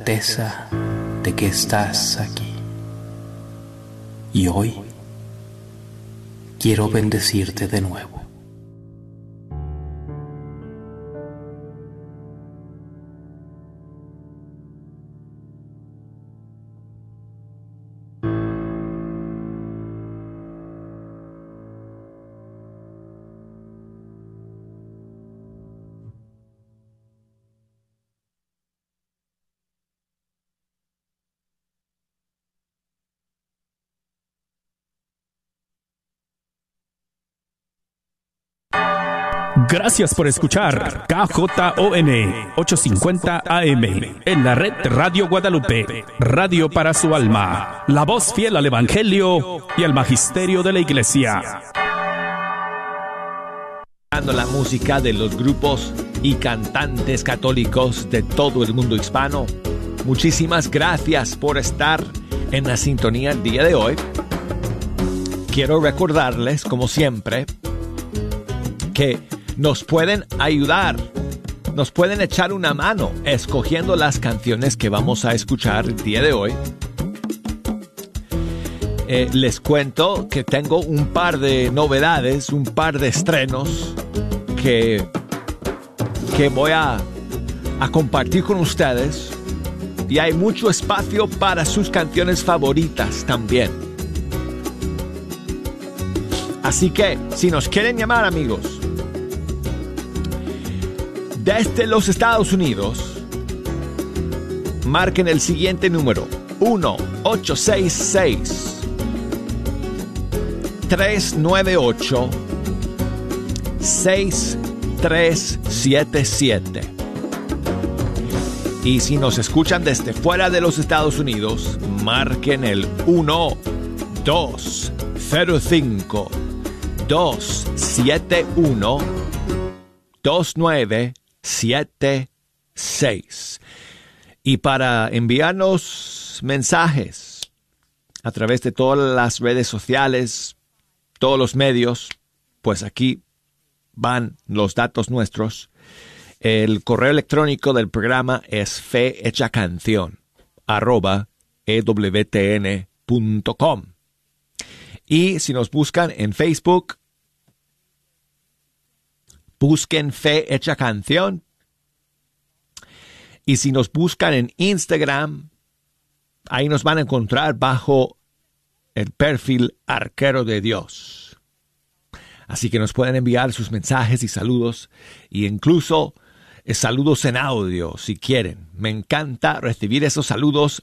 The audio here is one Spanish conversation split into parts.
certeza de que estás aquí. Y hoy quiero bendecirte de nuevo. Gracias por escuchar KJON 850 AM en la red Radio Guadalupe, radio para su alma, la voz fiel al Evangelio y al Magisterio de la Iglesia. La música de los grupos y cantantes católicos de todo el mundo hispano. Muchísimas gracias por estar en la sintonía el día de hoy. Quiero recordarles, como siempre, que nos pueden ayudar, nos pueden echar una mano escogiendo las canciones que vamos a escuchar el día de hoy. Eh, les cuento que tengo un par de novedades, un par de estrenos que, que voy a, a compartir con ustedes. Y hay mucho espacio para sus canciones favoritas también. Así que, si nos quieren llamar amigos, desde los Estados Unidos, marquen el siguiente número 1-866 398 6377. Y si nos escuchan desde fuera de los Estados Unidos, marquen el 1 205 271 29 76. Y para enviarnos mensajes a través de todas las redes sociales, todos los medios, pues aquí van los datos nuestros. El correo electrónico del programa es fehechacanción arroba ewtn.com. Y si nos buscan en Facebook, busquen Fe Hecha Canción. Y si nos buscan en Instagram, ahí nos van a encontrar bajo el perfil Arquero de Dios. Así que nos pueden enviar sus mensajes y saludos, e incluso eh, saludos en audio, si quieren. Me encanta recibir esos saludos.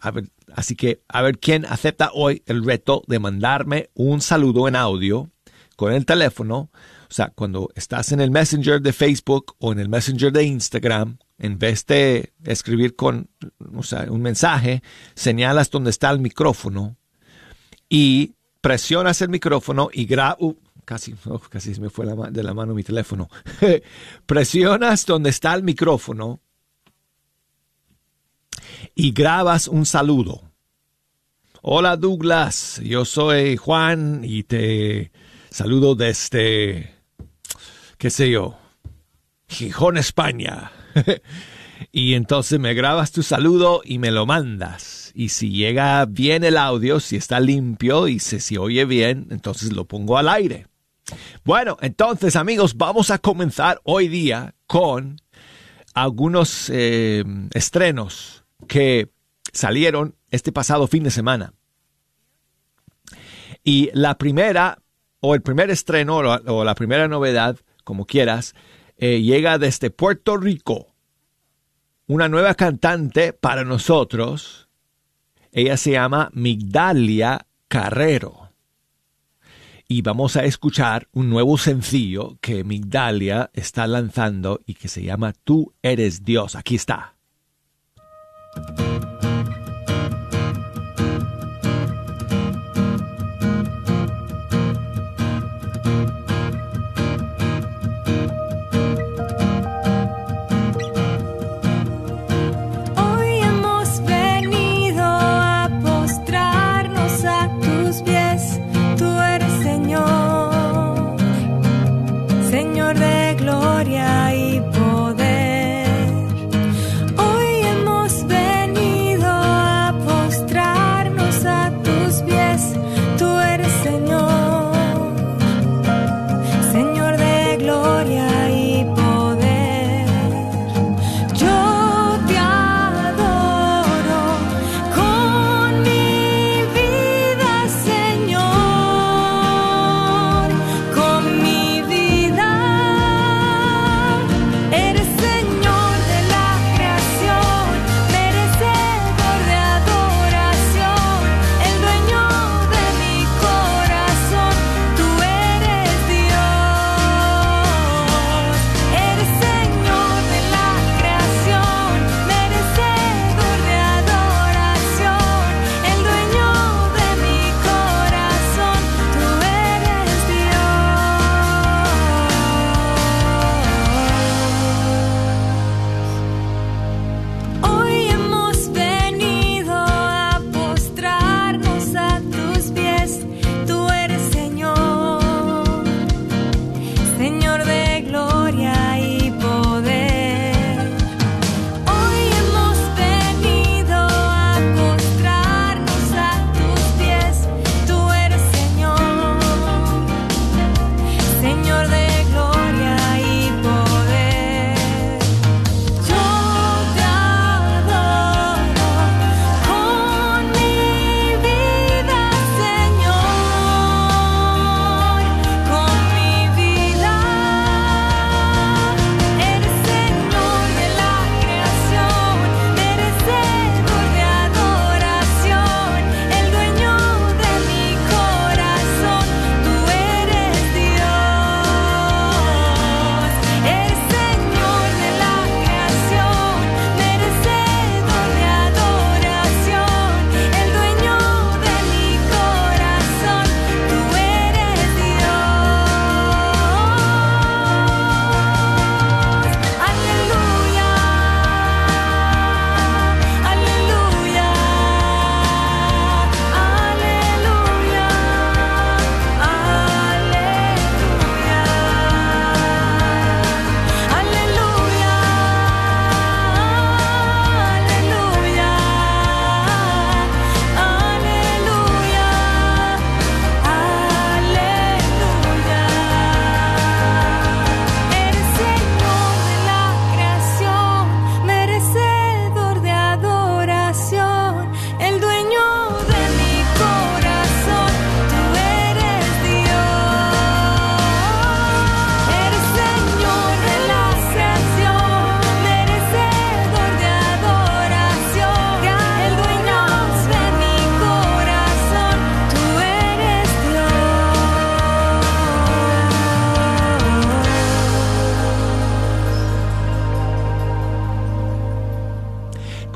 así que a ver quién acepta hoy el reto de mandarme un saludo en audio con el teléfono o sea, cuando estás en el Messenger de Facebook o en el Messenger de Instagram, en vez de escribir con un mensaje, señalas donde está el micrófono y presionas el micrófono y grabas. Uh, casi, oh, casi se me fue de la mano mi teléfono. presionas donde está el micrófono y grabas un saludo. Hola Douglas, yo soy Juan y te saludo desde qué sé yo, Gijón, España. y entonces me grabas tu saludo y me lo mandas. Y si llega bien el audio, si está limpio y se, si oye bien, entonces lo pongo al aire. Bueno, entonces amigos, vamos a comenzar hoy día con algunos eh, estrenos que salieron este pasado fin de semana. Y la primera, o el primer estreno, o la primera novedad, como quieras, eh, llega desde Puerto Rico. Una nueva cantante para nosotros. Ella se llama Migdalia Carrero. Y vamos a escuchar un nuevo sencillo que Migdalia está lanzando y que se llama Tú eres Dios. Aquí está.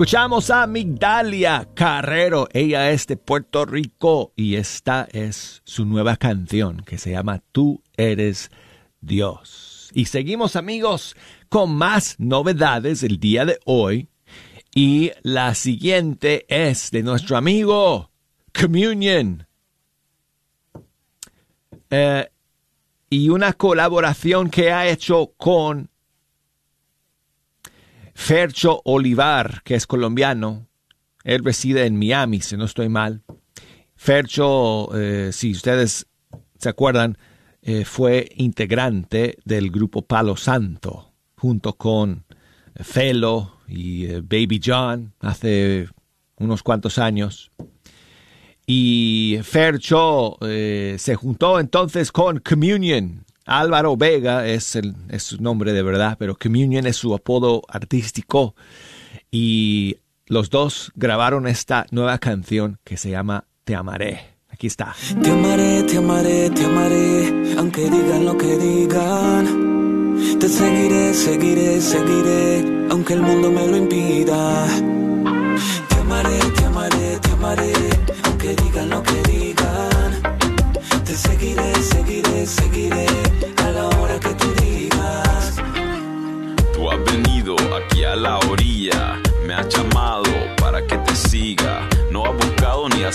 Escuchamos a Migdalia Carrero. Ella es de Puerto Rico y esta es su nueva canción que se llama Tú eres Dios. Y seguimos amigos con más novedades el día de hoy. Y la siguiente es de nuestro amigo Communion. Eh, y una colaboración que ha hecho con Fercho Olivar, que es colombiano. Él reside en Miami, si no estoy mal. Fercho, eh, si ustedes se acuerdan, eh, fue integrante del grupo Palo Santo, junto con Felo y eh, Baby John hace unos cuantos años. Y Fercho se juntó entonces con Communion, Álvaro Vega es, su nombre de verdad, pero Communion es su apodo artístico. Y los dos grabaron esta nueva canción que se llama Te amaré. Aquí está. Te amaré, te amaré, te amaré, aunque digan lo que digan. Te seguiré, seguiré, seguiré, aunque el mundo me lo impida. Te amaré, te amaré, te amaré, aunque digan lo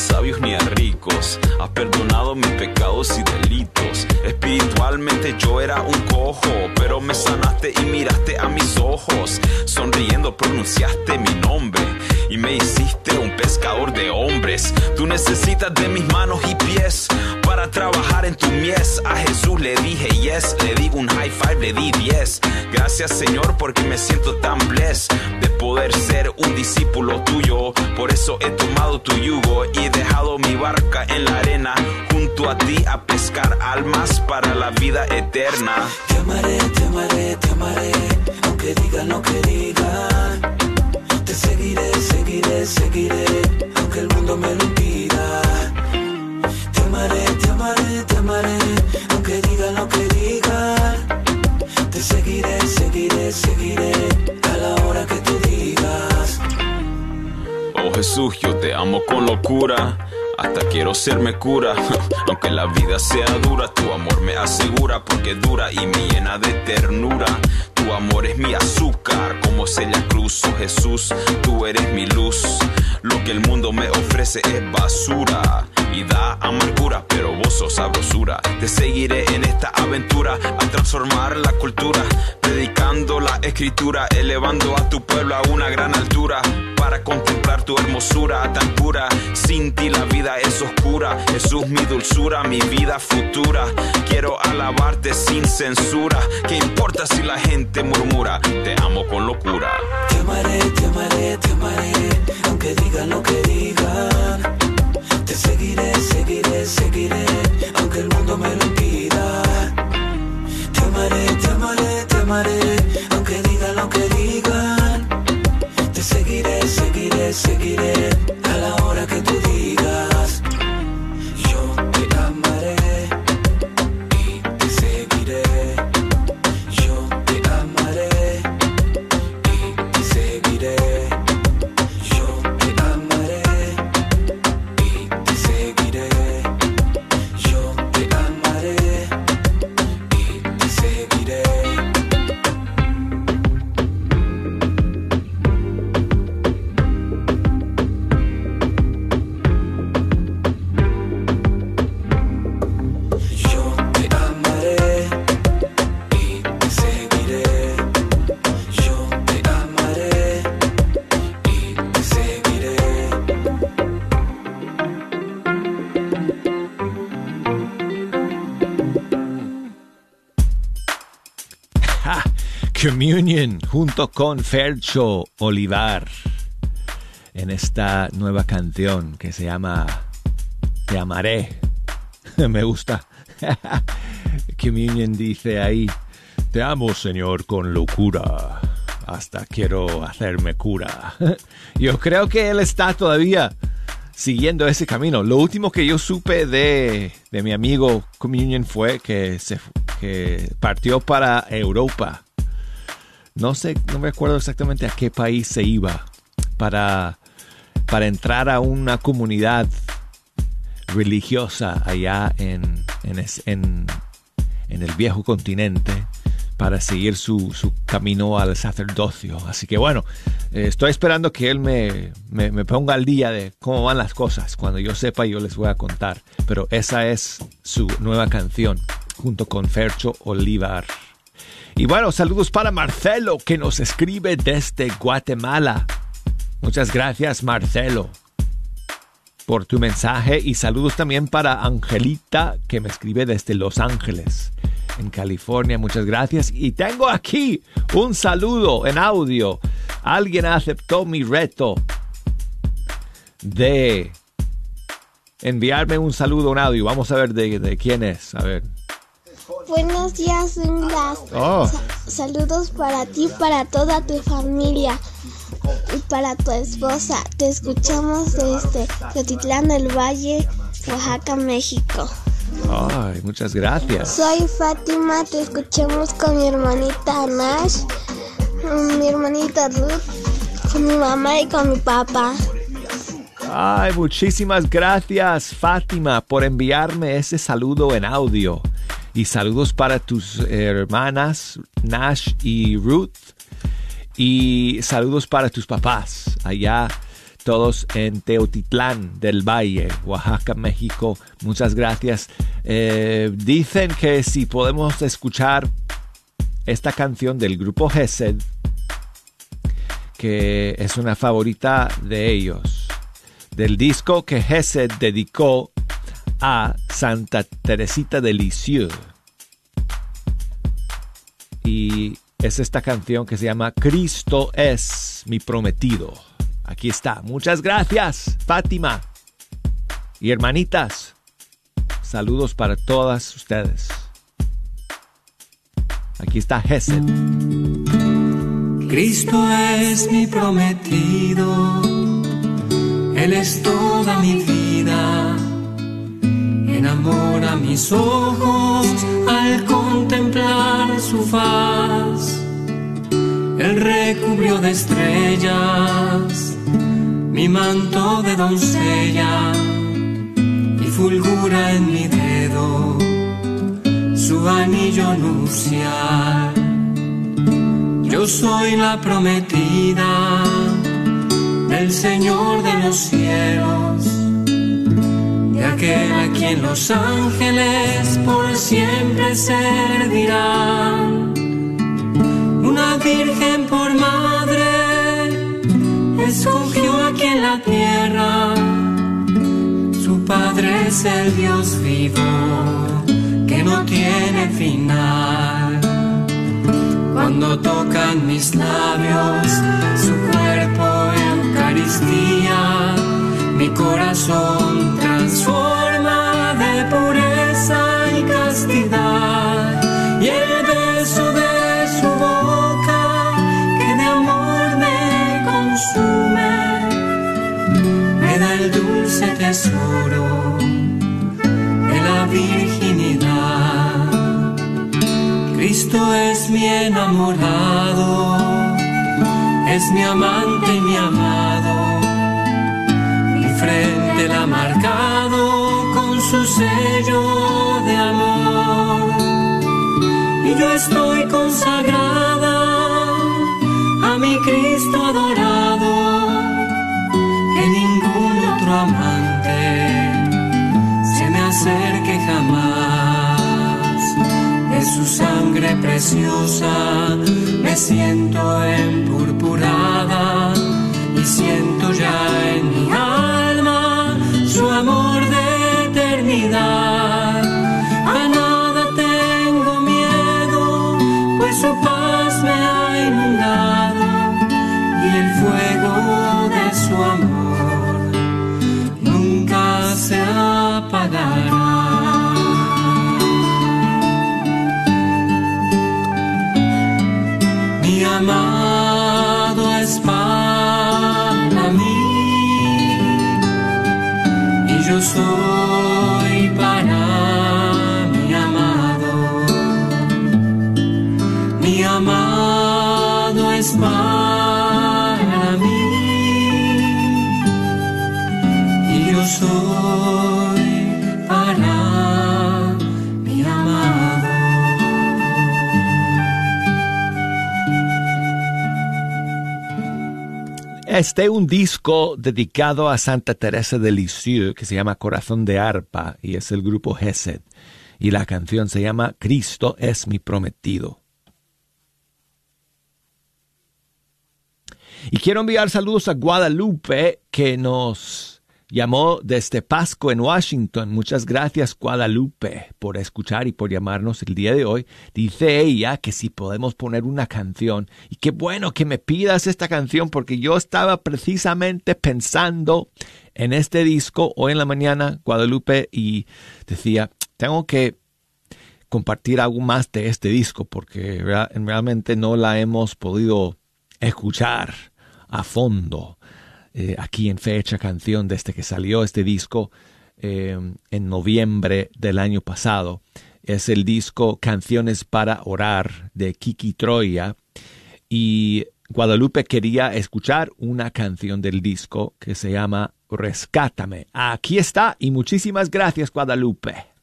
sabios ni a ricos, has perdonado mis pecados y delitos. Espiritualmente yo era un cojo, pero me sanaste y miraste a mis ojos. Sonriendo pronunciaste mi nombre y me hiciste un pescador de hombres. Tú necesitas de mis manos y pies para trabajar en tu mies. A Jesús le dije yes, le di un high five, le di 10. Gracias Señor porque me siento tan blessed de poder ser un discípulo tuyo. Por eso he tomado tu yugo y he dejado mi barca en la arena junto a ti a pescar almas para la vida eterna. Te amaré, te amaré, te amaré, aunque digan lo que digan. Te seguiré, seguiré, seguiré, aunque el mundo me lo impida. Te amaré, te amaré, te amaré, aunque digan lo que digan. Te seguiré, seguiré, seguiré, a la hora que tú digas. Oh Jesús, yo te amo con locura. Hasta quiero serme cura, aunque la vida sea dura, tu amor me asegura porque dura y me llena de ternura. Tu amor es mi azúcar, como Celia Cruz, oh Jesús, tú eres mi luz. Lo que el mundo me ofrece es basura y da amargura, pero vos sos sabrosura. Te seguiré en esta aventura a transformar la cultura, predicando la escritura, elevando a tu pueblo a una gran altura para contemplar tu hermosura tan pura. Sin ti la vida es oscura. Jesús, mi dulzura, mi vida futura. Quiero alabarte sin censura. ¿Qué importa si la gente murmura? Te amo con locura. Te amaré, te amaré, te amaré, aunque digan lo que digan. Te seguiré, seguiré, seguiré, aunque el mundo me lo impida. Te amaré, te amaré, te amaré, aunque digan lo que digan. Te seguiré, seguiré, seguiré, junto con Fercho Olivar en esta nueva canción que se llama Te amaré. Me gusta. Communion dice ahí, Te amo Señor con locura. Hasta quiero hacerme cura. Yo creo que él está todavía siguiendo ese camino. Lo último que yo supe de, de mi amigo Communion fue que, se, que partió para Europa. No sé, no me acuerdo exactamente a qué país se iba, para, para entrar a una comunidad religiosa allá en, en, en el viejo continente para seguir su, su camino al sacerdocio. Así que bueno, eh, estoy esperando que él me, me, me ponga al día de cómo van las cosas. Cuando yo sepa yo les voy a contar. Pero esa es su nueva canción junto con Fercho Olivar. Y bueno, saludos para Marcelo que nos escribe desde Guatemala. Muchas gracias Marcelo por tu mensaje y saludos también para Angelita que me escribe desde Los Ángeles, en California. Muchas gracias. Y tengo aquí un saludo en audio. Alguien aceptó mi reto de enviarme un saludo en audio. Vamos a ver de, quién es. A ver. Buenos días, Douglas. Oh. Sa- saludos para ti, para toda tu familia y para tu esposa. Te escuchamos desde Teotitlán del Valle, Oaxaca, México. Ay, muchas gracias. Soy Fátima, te escuchamos con mi hermanita Nash, mi hermanita Ruth, con mi mamá y con mi papá. Ay, muchísimas gracias, Fátima, por enviarme ese saludo en audio. Y saludos para tus hermanas Nash y Ruth. Y saludos para tus papás, allá todos en Teotitlán del Valle, Oaxaca, México. Muchas gracias. Eh, dicen que si podemos escuchar esta canción del grupo Gesed, que es una favorita de ellos, del disco que Gesed dedicó a Santa Teresita de Lisieux. Y es esta canción que se llama Cristo es mi prometido. Aquí está. Muchas gracias, Fátima. Y hermanitas, saludos para todas ustedes. Aquí está Gesed. Cristo es mi prometido, Él es toda mi vida. Enamora mis ojos al contemplar su faz. Él recubrió de estrellas mi manto de doncella y fulgura en mi dedo su anillo nupcial. Yo soy la prometida del Señor de los cielos, de aquel a quien los ángeles por siempre servirán. Una virgen por madre escogió aquí en la tierra, su padre es el Dios vivo que no tiene final. Cuando tocan mis labios su cuerpo Eucaristía, mi corazón transforma de pureza y castidad. Y el beso de su boca que de amor me consume, me da el dulce tesoro de la virginidad. Cristo es mi enamorado, es mi amante y mi amado. Frente la ha marcado con su sello de amor. Y yo estoy consagrada a mi Cristo adorado, que ningún otro amante se me acerque jamás. De su sangre preciosa me siento empurpurada vida. Este es un disco dedicado a Santa Teresa de Lisieux que se llama Corazón de Arpa y es el grupo Gesed. Y la canción se llama Cristo es mi prometido. Y quiero enviar saludos a Guadalupe que nos llamó desde Pasco en Washington. Muchas gracias Guadalupe por escuchar y por llamarnos el día de hoy. Dice ella que si podemos poner una canción. Y qué bueno que me pidas esta canción porque yo estaba precisamente pensando en este disco hoy en la mañana, Guadalupe, y decía, tengo que compartir algo más de este disco porque realmente no la hemos podido escuchar a fondo eh, aquí en fecha canción desde que salió este disco eh, en noviembre del año pasado. Es el disco Canciones para Orar de Kiki Troya y Guadalupe quería escuchar una canción del disco que se llama Rescátame. Aquí está y muchísimas gracias Guadalupe.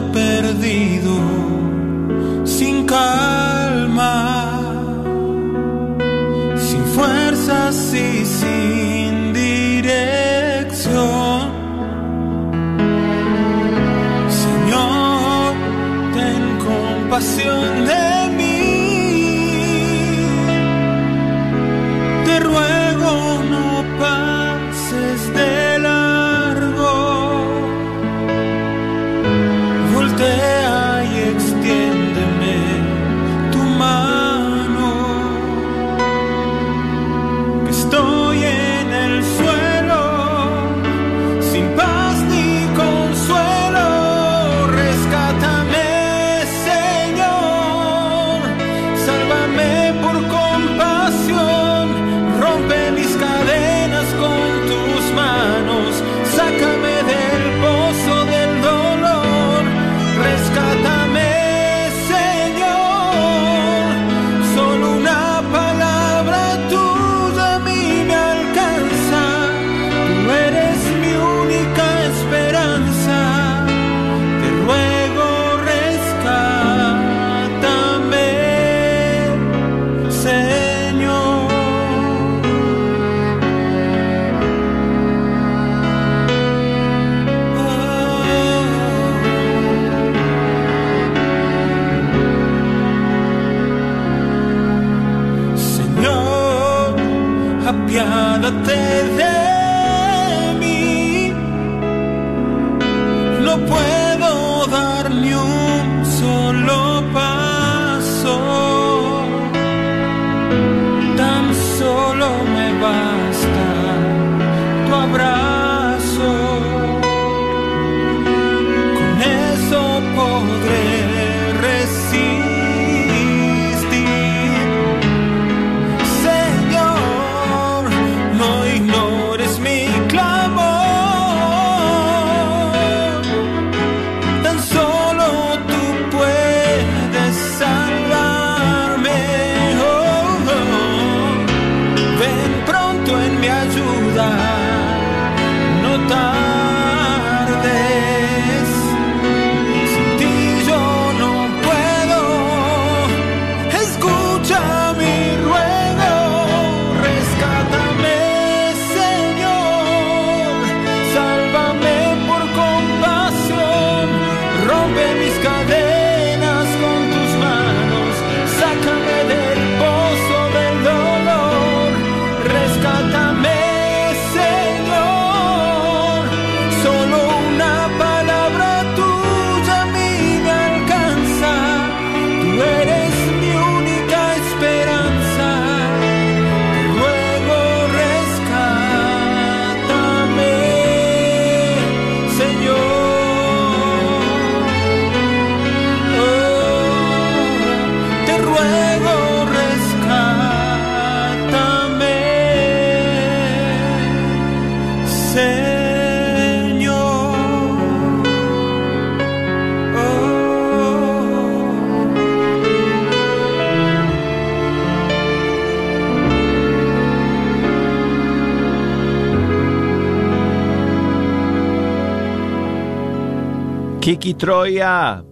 perdido. desire Troya,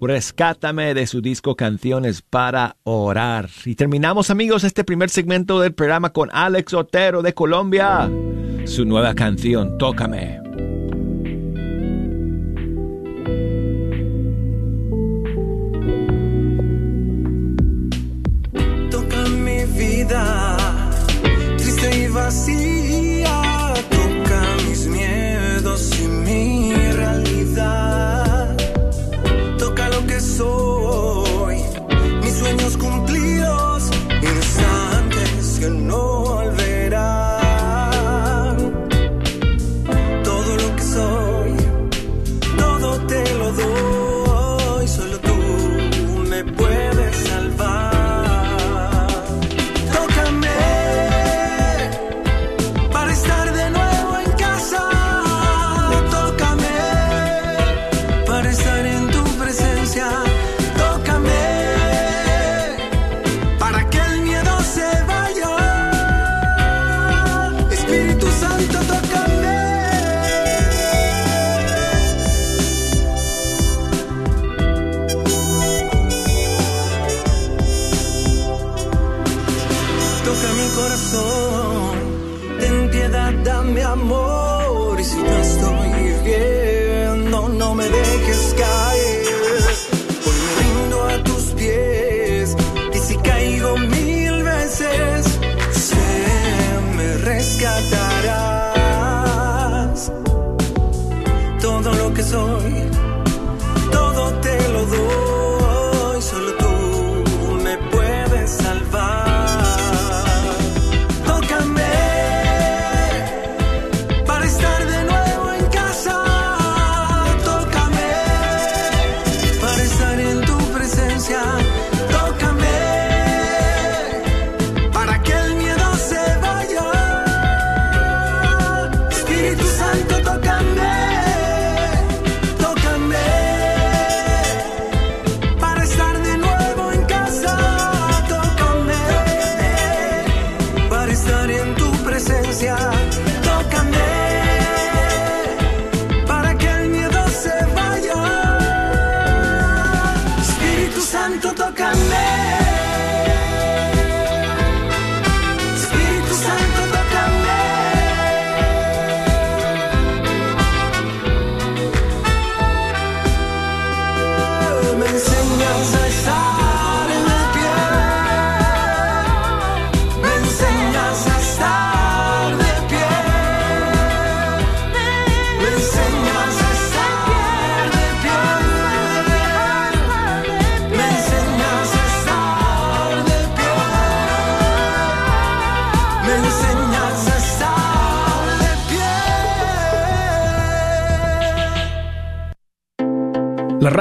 rescátame de su disco Canciones para Orar. Y terminamos amigos este primer segmento del programa con Alex Otero de Colombia. Su nueva canción, Tócame.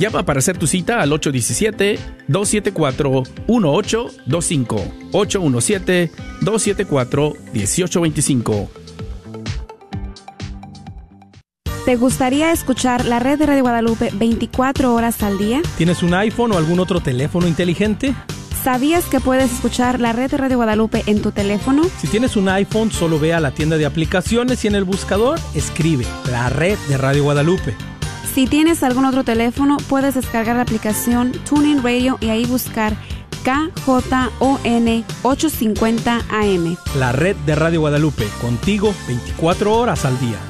Llama para hacer tu cita al 817-274-1825. 817-274-1825. ¿Te gustaría escuchar la red de Radio Guadalupe 24 horas al día? ¿Tienes un iPhone o algún otro teléfono inteligente? ¿Sabías que puedes escuchar la red de Radio Guadalupe en tu teléfono? Si tienes un iPhone, solo ve a la tienda de aplicaciones y en el buscador escribe la red de Radio Guadalupe. Si tienes algún otro teléfono, puedes descargar la aplicación TuneIn Radio y ahí buscar KJON 850 AM. La red de Radio Guadalupe, contigo 24 horas al día.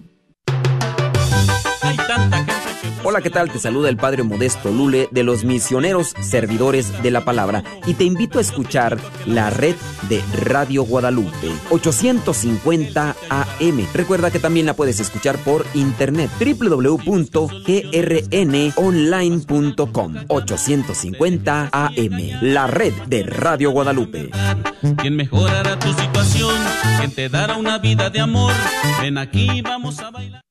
Hola, ¿qué tal? Te saluda el Padre Modesto Lule de los misioneros servidores de la palabra y te invito a escuchar la red de Radio Guadalupe 850 AM. Recuerda que también la puedes escuchar por internet www.grnonline.com 850 AM. La red de Radio Guadalupe. Quien mejorará tu situación, quien te dará una vida de amor. Ven aquí, vamos a bailar.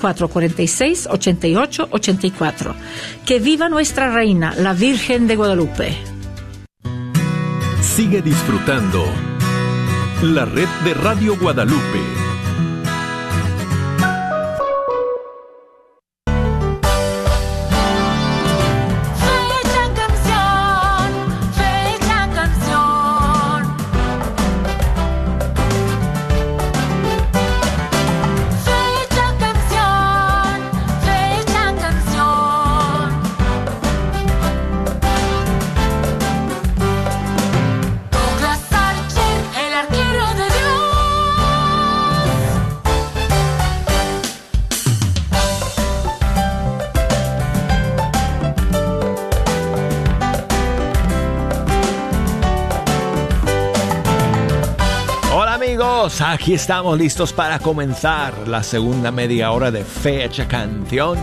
446-8884. Que viva nuestra reina, la Virgen de Guadalupe. Sigue disfrutando la red de Radio Guadalupe. Aquí estamos listos para comenzar la segunda media hora de Fecha Canción.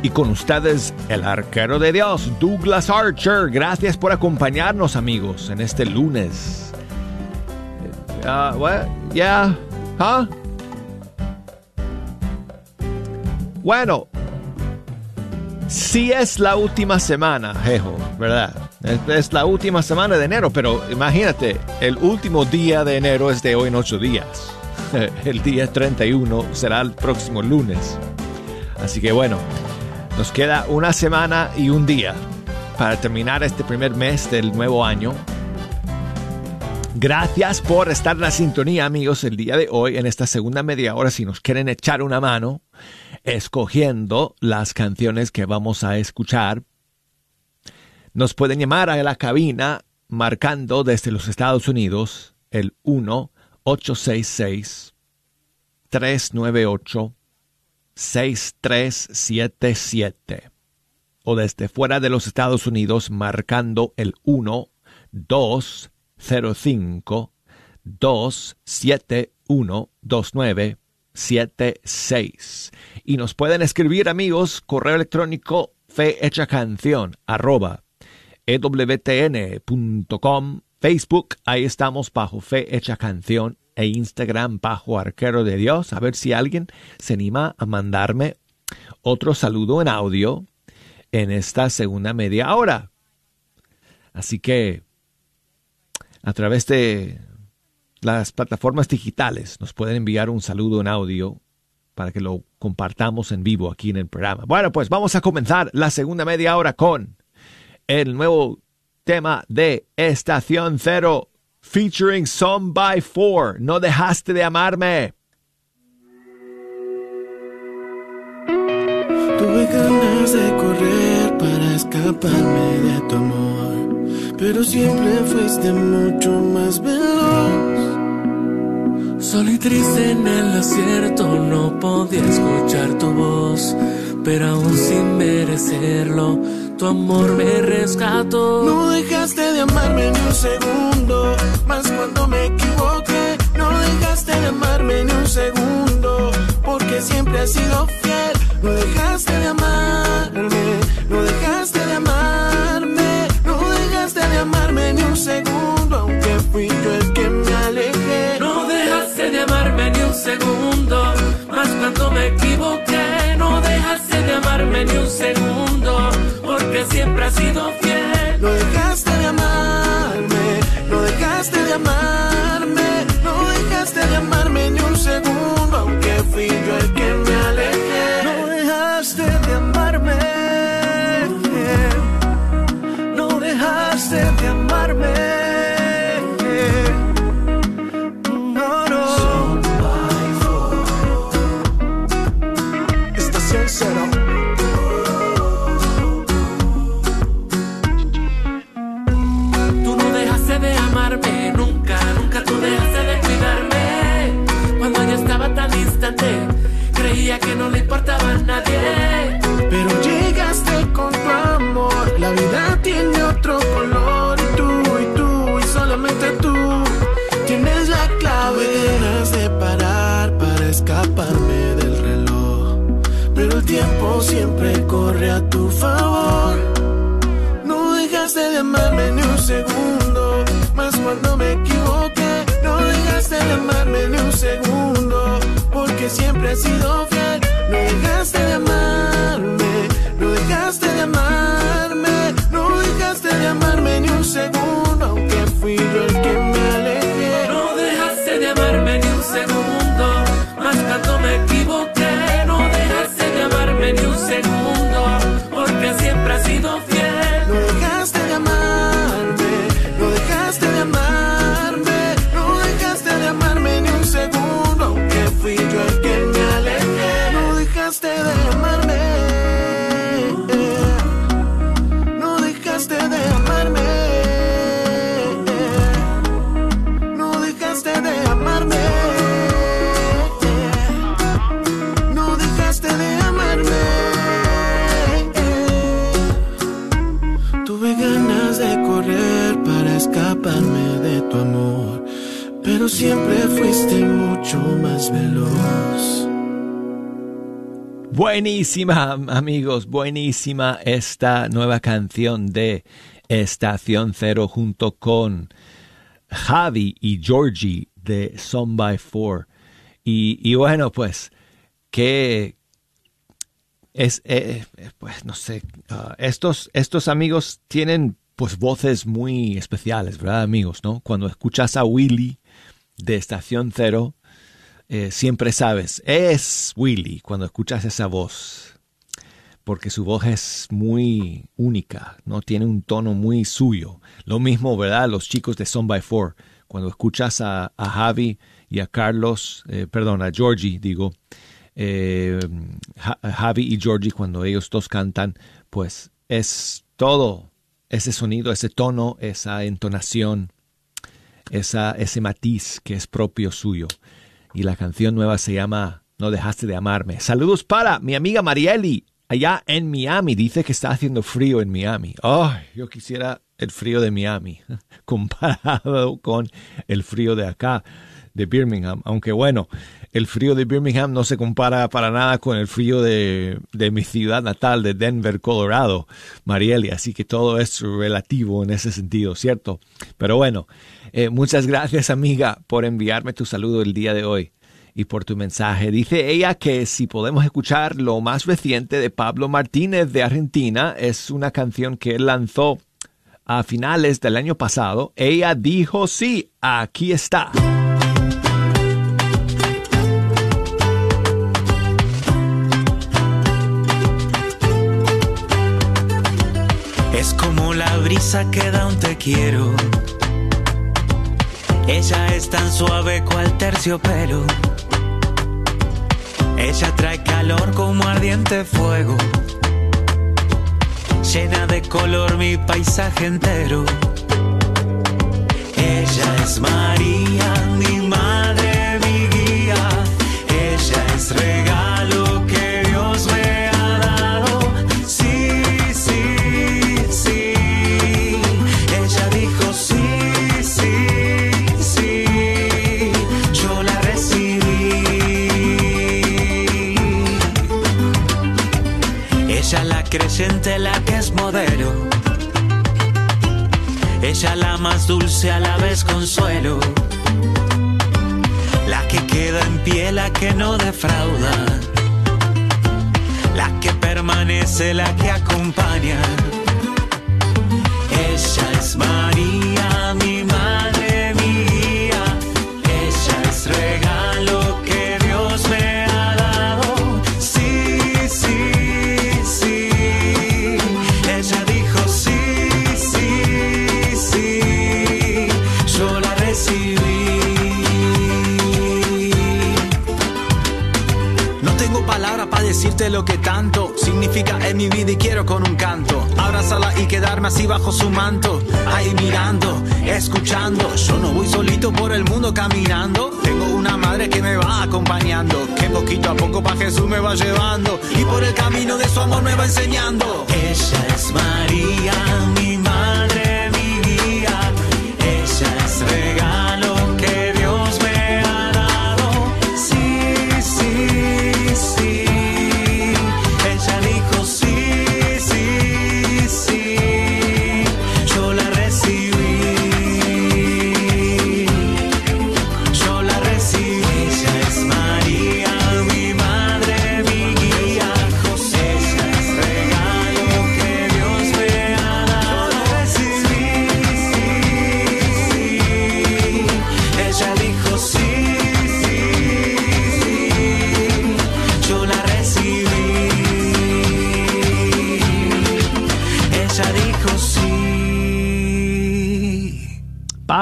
Y con ustedes, el arquero de Dios, Douglas Archer. Gracias por acompañarnos amigos en este lunes. What? Yeah, huh? Bueno, si es la última semana, ¿verdad? Es, la última semana de enero, pero imagínate, el último día de enero es de hoy en ocho días. El día 31 será el próximo lunes. Así que bueno, nos queda una semana y un día para terminar este primer mes del nuevo año. Gracias por estar en la sintonía, amigos, el día de hoy, en esta segunda media hora, si nos quieren echar una mano, escogiendo las canciones que vamos a escuchar. Nos pueden llamar a la cabina marcando desde los Estados Unidos el 1-866-398-6377 o desde fuera de los Estados Unidos marcando el 1 205 271 2976 y nos pueden escribir amigos correo electrónico fe hecha canción arroba ewtn.com Facebook ahí estamos bajo fe hecha canción e Instagram bajo arquero de Dios a ver si alguien se anima a mandarme otro saludo en audio en esta segunda media hora así que a través de las plataformas digitales nos pueden enviar un saludo en audio para que lo compartamos en vivo aquí en el programa. Bueno, pues vamos a comenzar la segunda media hora con el nuevo tema de Estación Cero featuring Some by Four. No dejaste de amarme. Tuve ganas de correr para escaparme de tu amor, pero siempre fuiste mucho más veloz. Solo y triste en el desierto no podía escuchar tu voz, pero aún sin merecerlo, tu amor me rescató. No dejaste de amarme ni un segundo, más cuando me equivoqué. No dejaste de amarme ni un segundo, porque siempre has sido fiel. No dejaste de amarme, no dejaste de amarme, no dejaste de amarme ni un segundo, aunque fui yo el que me alejé. No segundo, más cuando me equivoqué. No dejaste de amarme ni un segundo, porque siempre has sido fiel. No dejaste de amarme, no dejaste de amarme, no dejaste de amarme ni un Buenísima, amigos, buenísima esta nueva canción de Estación Cero junto con Javi y Georgie de Son by Four. Y, bueno, pues, que es, eh, eh, pues no sé, ah, estos, estos amigos tienen pues voces muy especiales, ¿verdad, amigos? ¿No? Cuando escuchas a Willy de Estación Cero, eh, siempre sabes, es Willy cuando escuchas esa voz, porque su voz es muy única, no tiene un tono muy suyo. Lo mismo, ¿verdad? Los chicos de Son by Four, cuando escuchas a, a Javi y a Carlos, eh, perdón, a Georgie, digo, eh, Ja- Javi y Georgie, cuando ellos dos cantan, pues es todo ese sonido, ese tono, esa entonación, esa, ese matiz que es propio suyo. Y la canción nueva se llama No dejaste de amarme. Saludos para mi amiga Marieli, allá en Miami. Dice que está haciendo frío en Miami. Ay, yo quisiera el frío de Miami comparado con el frío de acá, de Birmingham. Aunque bueno, el frío de Birmingham no se compara para nada con el frío de, de mi ciudad natal, de Denver, Colorado, Marieli. Así que todo es relativo en ese sentido, ¿cierto? Pero bueno, eh, muchas gracias amiga por enviarme tu saludo el día de hoy y por tu mensaje. Dice ella que si podemos escuchar lo más reciente de Pablo Martínez de Argentina, es una canción que él lanzó a finales del año pasado. Ella dijo sí, aquí está. Es como la brisa que da un te quiero. Ella es tan suave cual terciopelo. Ella trae calor como ardiente fuego. Llena de color mi paisaje entero. Ella es María, mi madre, mi guía. Ella es regalo la que es modelo. Ella la más dulce a la vez consuelo. La que queda en pie, la que no defrauda. La que permanece, la que acompaña. Ella es María, mi decirte lo que tanto significa en mi vida y quiero con un canto. Abrazarla y quedarme así bajo su manto. Ahí mirando, escuchando. Yo no voy solito por el mundo caminando. Tengo una madre que me va acompañando. Que poquito a poco pa' Jesús me va llevando. Y por el camino de su amor me va enseñando. Ella es María,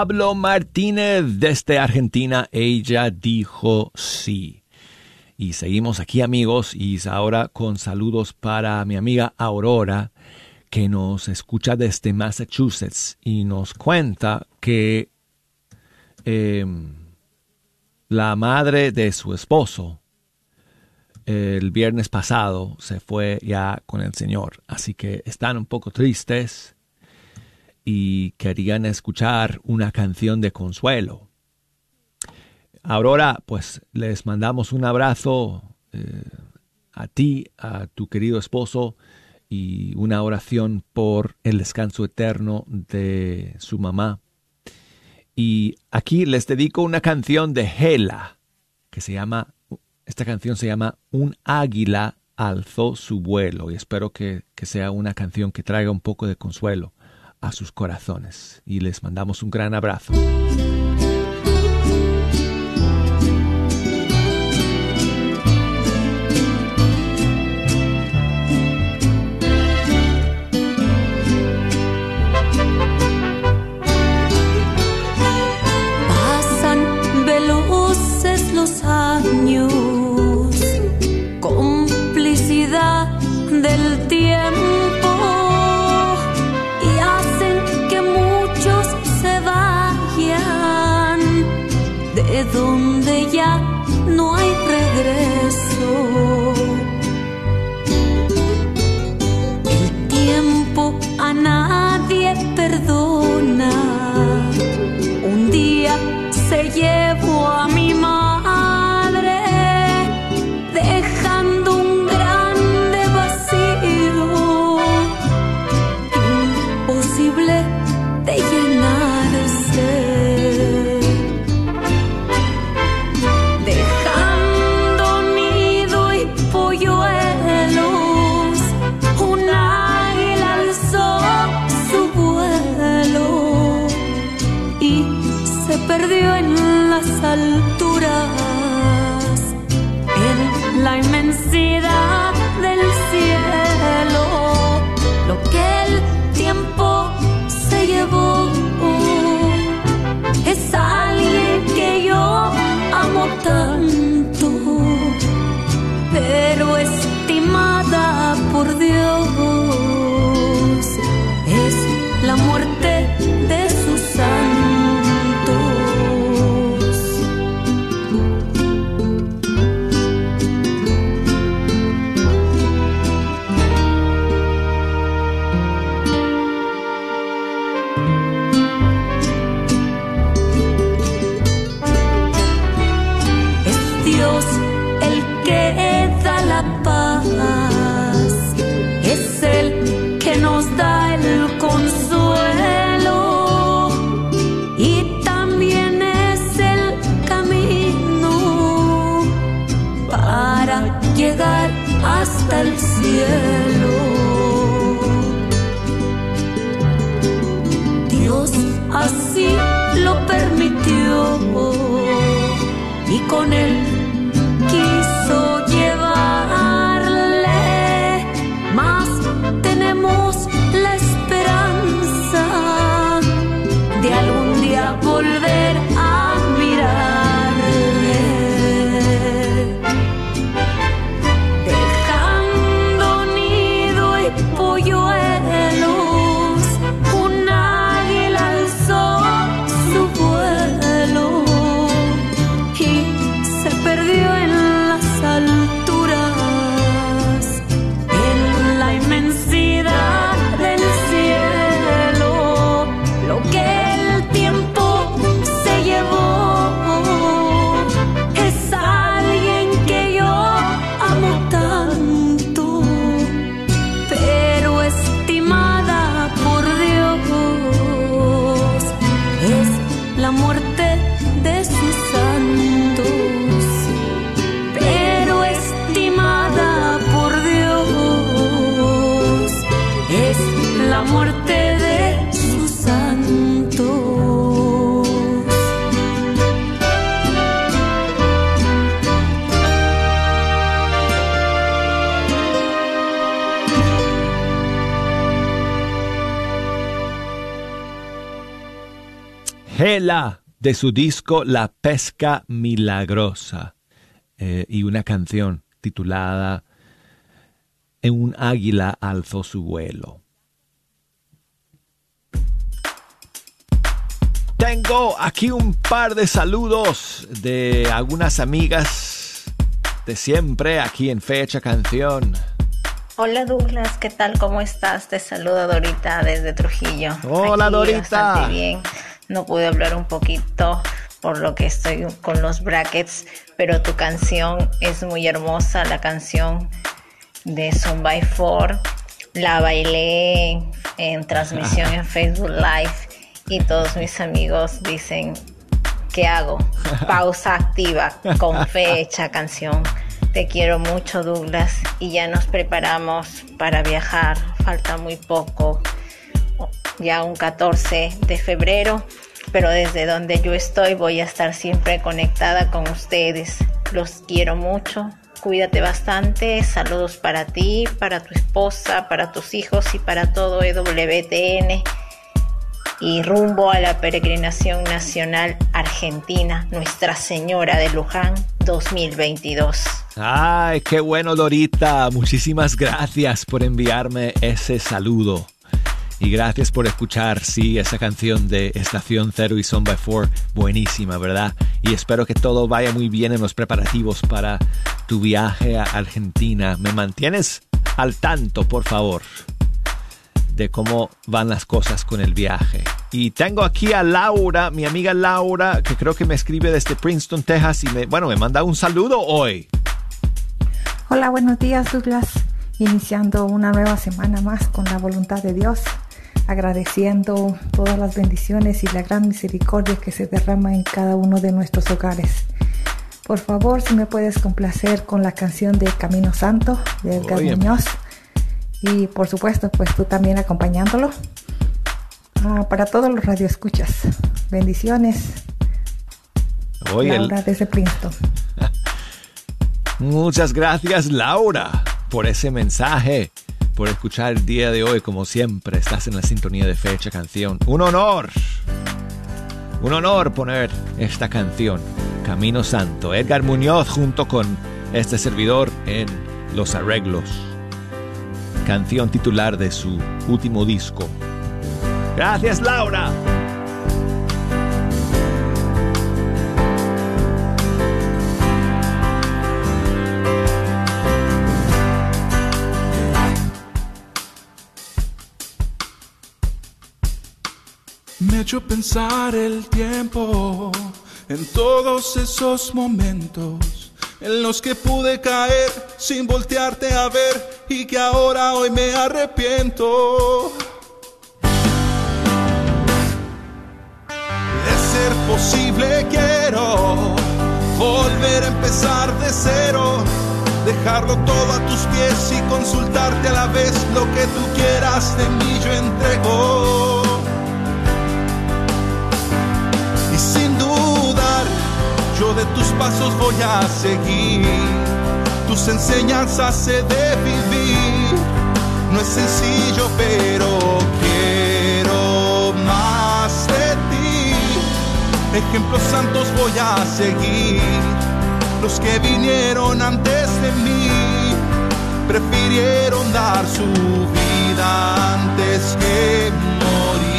Pablo Martínez desde Argentina. Ella dijo sí. Y seguimos aquí amigos y ahora con saludos para mi amiga Aurora que nos escucha desde Massachusetts y nos cuenta que em, la madre de su esposo el viernes pasado se fue ya con el Señor. Así que están un poco tristes y querían escuchar una canción de consuelo. Aurora, pues les mandamos un abrazo eh, a ti, a tu querido esposo y una oración por el descanso eterno de su mamá. Y aquí les dedico una canción de Hela que se llama esta canción se llama Un águila alzó su vuelo y espero que, que sea una canción que traiga un poco de consuelo a sus corazones. Y les mandamos un gran abrazo. Hasta el cielo. Dios así lo permitió y con él De su disco La Pesca Milagrosa eh, y una canción titulada En un águila alzó su vuelo. Tengo aquí un par de saludos de algunas amigas de siempre aquí en Fecha Canción. Hola Douglas, ¿qué tal? ¿Cómo estás? Te saluda Dorita desde Trujillo. Hola Aquí Dorita. Bastante bien. No pude hablar un poquito por lo que estoy con los brackets, pero tu canción es muy hermosa, la canción de Son by Four. La bailé en transmisión en Facebook Live y todos mis amigos dicen, ¿qué hago? Pausa activa con fecha canción. Te quiero mucho Douglas y ya nos preparamos para viajar. Falta muy poco, ya un 14 de febrero, pero desde donde yo estoy voy a estar siempre conectada con ustedes. Los quiero mucho. Cuídate bastante. Saludos para ti, para tu esposa, para tus hijos y para todo EWTN y rumbo a la peregrinación nacional argentina Nuestra Señora de Luján 2022. Ay, qué bueno Dorita. Muchísimas gracias por enviarme ese saludo. Y gracias por escuchar, sí, esa canción de Estación Cero y Son by Four. Buenísima, ¿verdad? Y espero que todo vaya muy bien en los preparativos para tu viaje a Argentina. ¿Me mantienes al tanto, por favor? de cómo van las cosas con el viaje. Y tengo aquí a Laura, mi amiga Laura, que creo que me escribe desde Princeton, Texas, y bueno, me manda un saludo hoy. Hola, buenos días Douglas. Iniciando una nueva semana más con la voluntad de Dios, agradeciendo todas las bendiciones y la gran misericordia que se derrama en cada uno de nuestros hogares. Por favor, si me puedes complacer con la canción de Camino Santo de Edgar Oye. Muñoz. Y por supuesto, pues tú también acompañándolo. Ah, para todos los radioescuchas. Bendiciones. Hoy el- Laura desde Princeton. Muchas gracias Laura por ese mensaje, por escuchar el día de hoy como siempre. Estás en la sintonía de fecha canción. Un honor, un honor poner esta canción, Camino Santo. Edgar Muñoz junto con este servidor en los arreglos. Canción titular de su último disco. Gracias Laura. Me echó pensar el tiempo en todos esos momentos en los que pude caer sin voltearte a ver y que ahora hoy me arrepiento. De ser posible quiero volver a empezar de cero, dejarlo todo a tus pies y consultarte a la vez lo que tú quieras de mí yo entrego. Yo de tus pasos voy a seguir. Tus enseñanzas he de vivir. No es sencillo, pero quiero más de ti. Ejemplos santos voy a seguir. Los que vinieron antes de mí prefirieron dar su vida antes que morir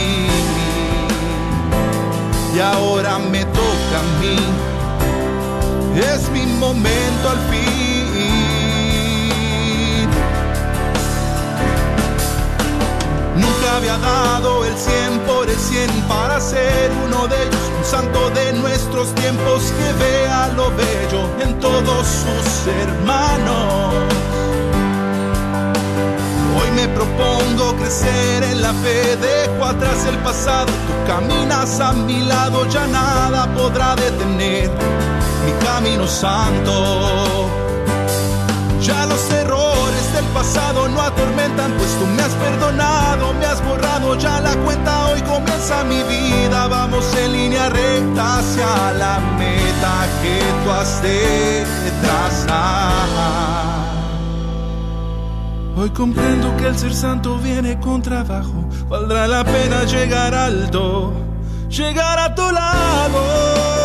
y ahora me toca a mí. Es mi momento al fin. Nunca había dado el 100 por el 100 para ser uno de ellos, un santo de nuestros tiempos que vea lo bello en todos sus hermanos. Hoy me propongo crecer en la fe, dejo atrás el pasado, tú caminas a mi lado, ya nada podrá detener mi camino santo. Ya los errores del pasado no atormentan, pues tú me has perdonado, me has borrado ya la cuenta, hoy comienza mi vida, vamos en línea recta hacia la meta que tú has de trazar. Hoy comprendo que el ser santo viene con trabajo. Valdrá la pena llegar alto llegar a tu lado.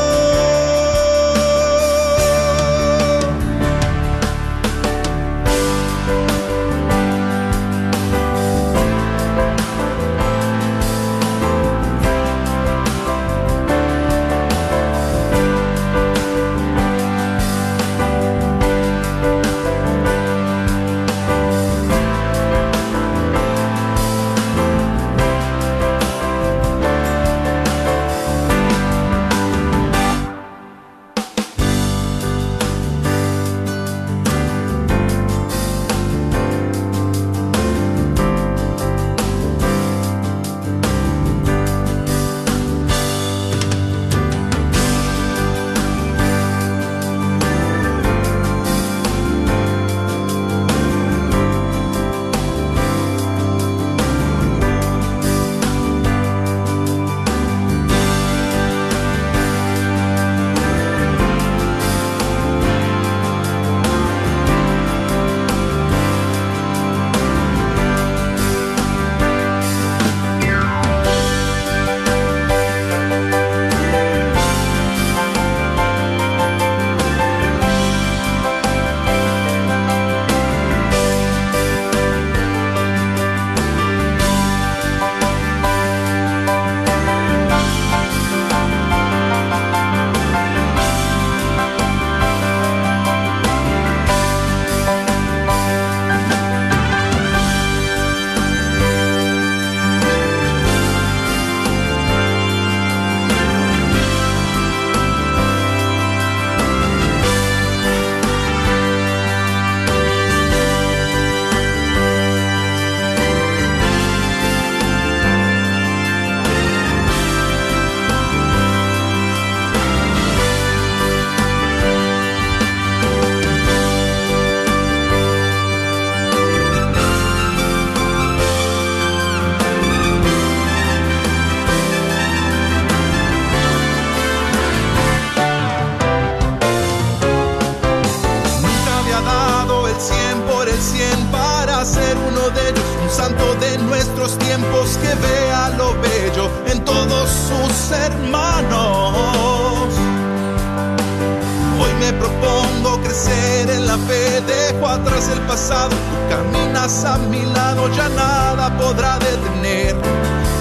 La fe, dejo atrás el pasado, tú caminas a mi lado, ya nada podrá detener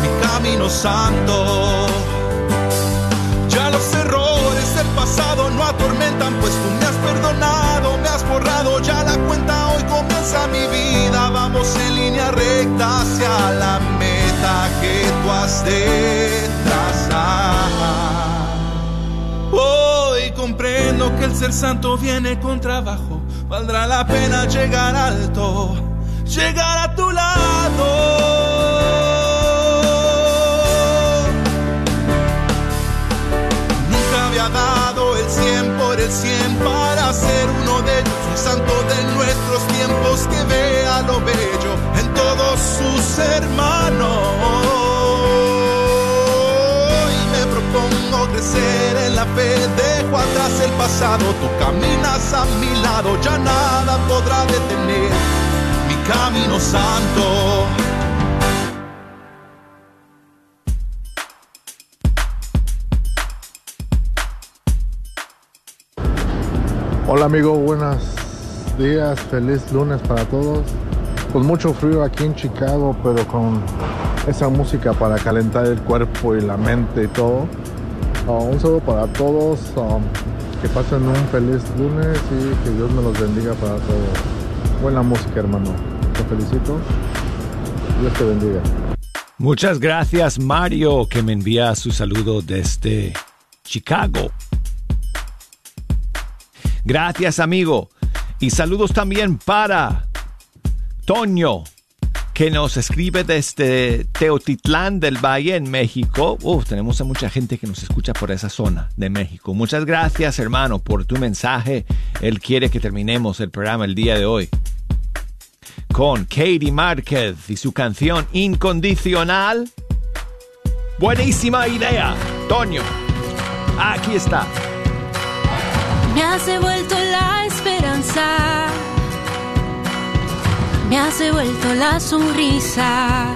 mi camino santo. Ya los errores del pasado no atormentan, pues tú me has perdonado, me has borrado ya la cuenta. Hoy comienza mi vida, vamos en línea recta hacia la meta que tú has de trazar. Comprendo que el ser santo viene con trabajo, valdrá la pena llegar alto, llegar a tu lado. Nunca había dado el 100 por el 100 para ser uno de ellos, un santo de nuestros tiempos que vea lo bello en todos sus hermanos. Crecer en la fe, dejo atrás el pasado, tú caminas a mi lado, ya nada podrá detener mi camino santo. Hola amigo, buenos días, feliz lunes para todos. Con mucho frío aquí en Chicago, pero con esa música para calentar el cuerpo y la mente y todo. Ah, un saludo para todos, um, que pasen un feliz lunes y que Dios me los bendiga para todos. Buena música hermano, te felicito. Dios te bendiga. Muchas gracias Mario que me envía su saludo desde Chicago. Gracias amigo. Y saludos también para Toño que nos escribe desde Teotitlán del Valle en México. Uf, tenemos a mucha gente que nos escucha por esa zona de México. Muchas gracias hermano por tu mensaje. Él quiere que terminemos el programa el día de hoy con Katie Márquez y su canción Incondicional. Buenísima idea, Toño. Aquí está. Me has devuelto la esperanza, me has devuelto la sonrisa.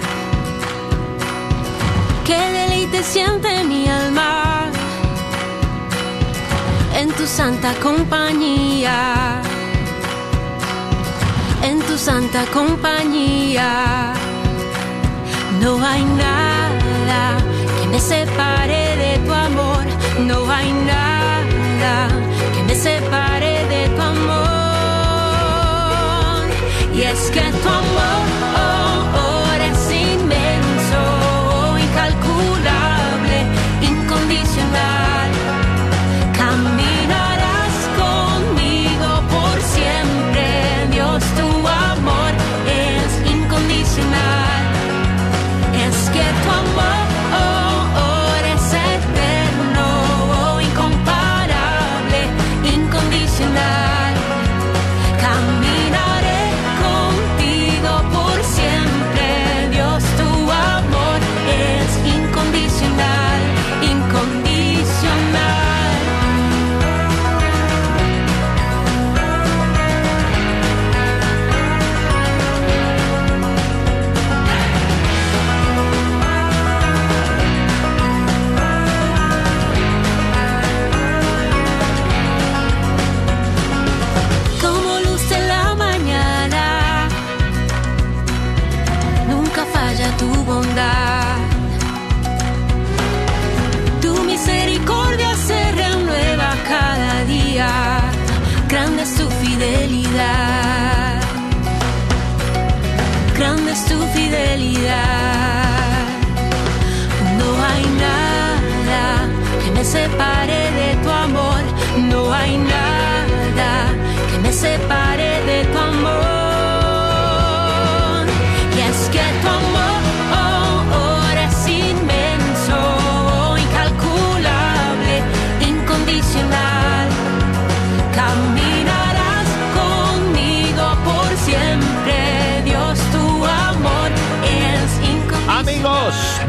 qué deleite siente mi alma en tu santa compañía, en tu santa compañía. No hay nada que me separe de tu amor, no hay nada Y es que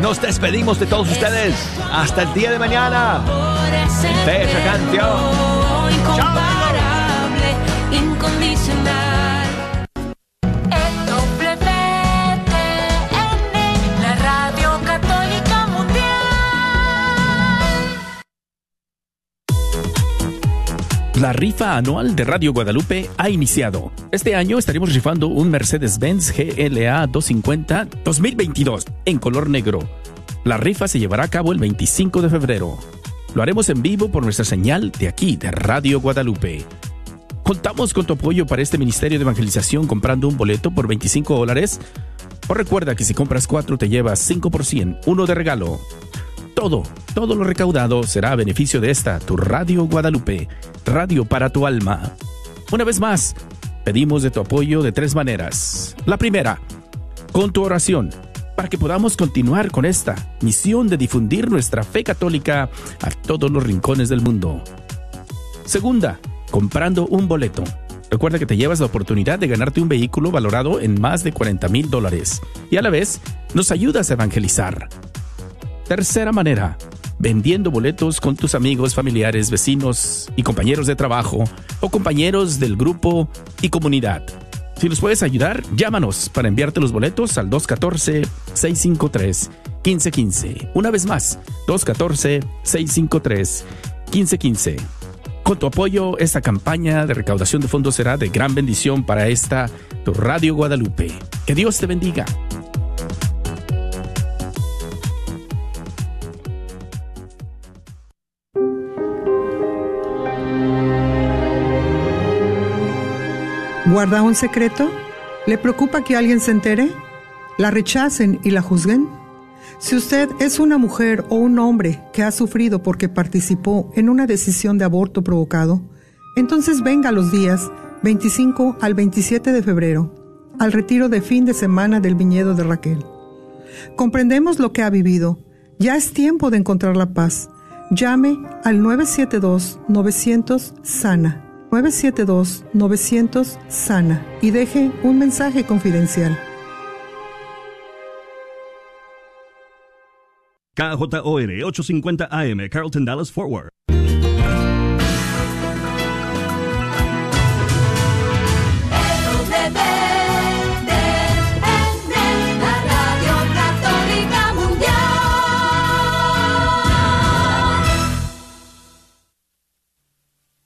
nos despedimos de todos ustedes. Hasta el día de mañana. Bella canción. incomparable, La rifa anual de Radio Guadalupe ha iniciado. Este año estaremos rifando un Mercedes-Benz GLA 250 2022 en color negro. La rifa se llevará a cabo el 25 de febrero. Lo haremos en vivo por nuestra señal de aquí, de Radio Guadalupe. Contamos con tu apoyo para este ministerio de evangelización comprando un boleto por 25 dólares. O recuerda que si compras cuatro te llevas 5 por 100, uno de regalo. Todo, todo lo recaudado será a beneficio de esta, tu Radio Guadalupe, radio para tu alma. Una vez más, pedimos de tu apoyo de tres maneras. La primera, con tu oración, para que podamos continuar con esta misión de difundir nuestra fe católica a todos los rincones del mundo. Segunda, comprando un boleto. Recuerda que te llevas la oportunidad de ganarte un vehículo valorado en más de 40 mil dólares y a la vez nos ayudas a evangelizar. Tercera manera, vendiendo boletos con tus amigos, familiares, vecinos y compañeros de trabajo o compañeros del grupo y comunidad. Si nos puedes ayudar, llámanos para enviarte los boletos al 214-653-1515. Una vez más, 214-653-1515. Con tu apoyo, esta campaña de recaudación de fondos será de gran bendición para esta, tu Radio Guadalupe. Que Dios te bendiga. ¿Guarda un secreto? ¿Le preocupa que alguien se entere? ¿La rechacen y la juzguen? Si usted es una mujer o un hombre que ha sufrido porque participó en una decisión de aborto provocado, entonces venga los días 25 al 27 de febrero al retiro de fin de semana del viñedo de Raquel. Comprendemos lo que ha vivido. Ya es tiempo de encontrar la paz. Llame al 972-900-SANA. 972-900-SANA y deje un mensaje confidencial. KJOR 850 AM, Carlton Dallas Forward.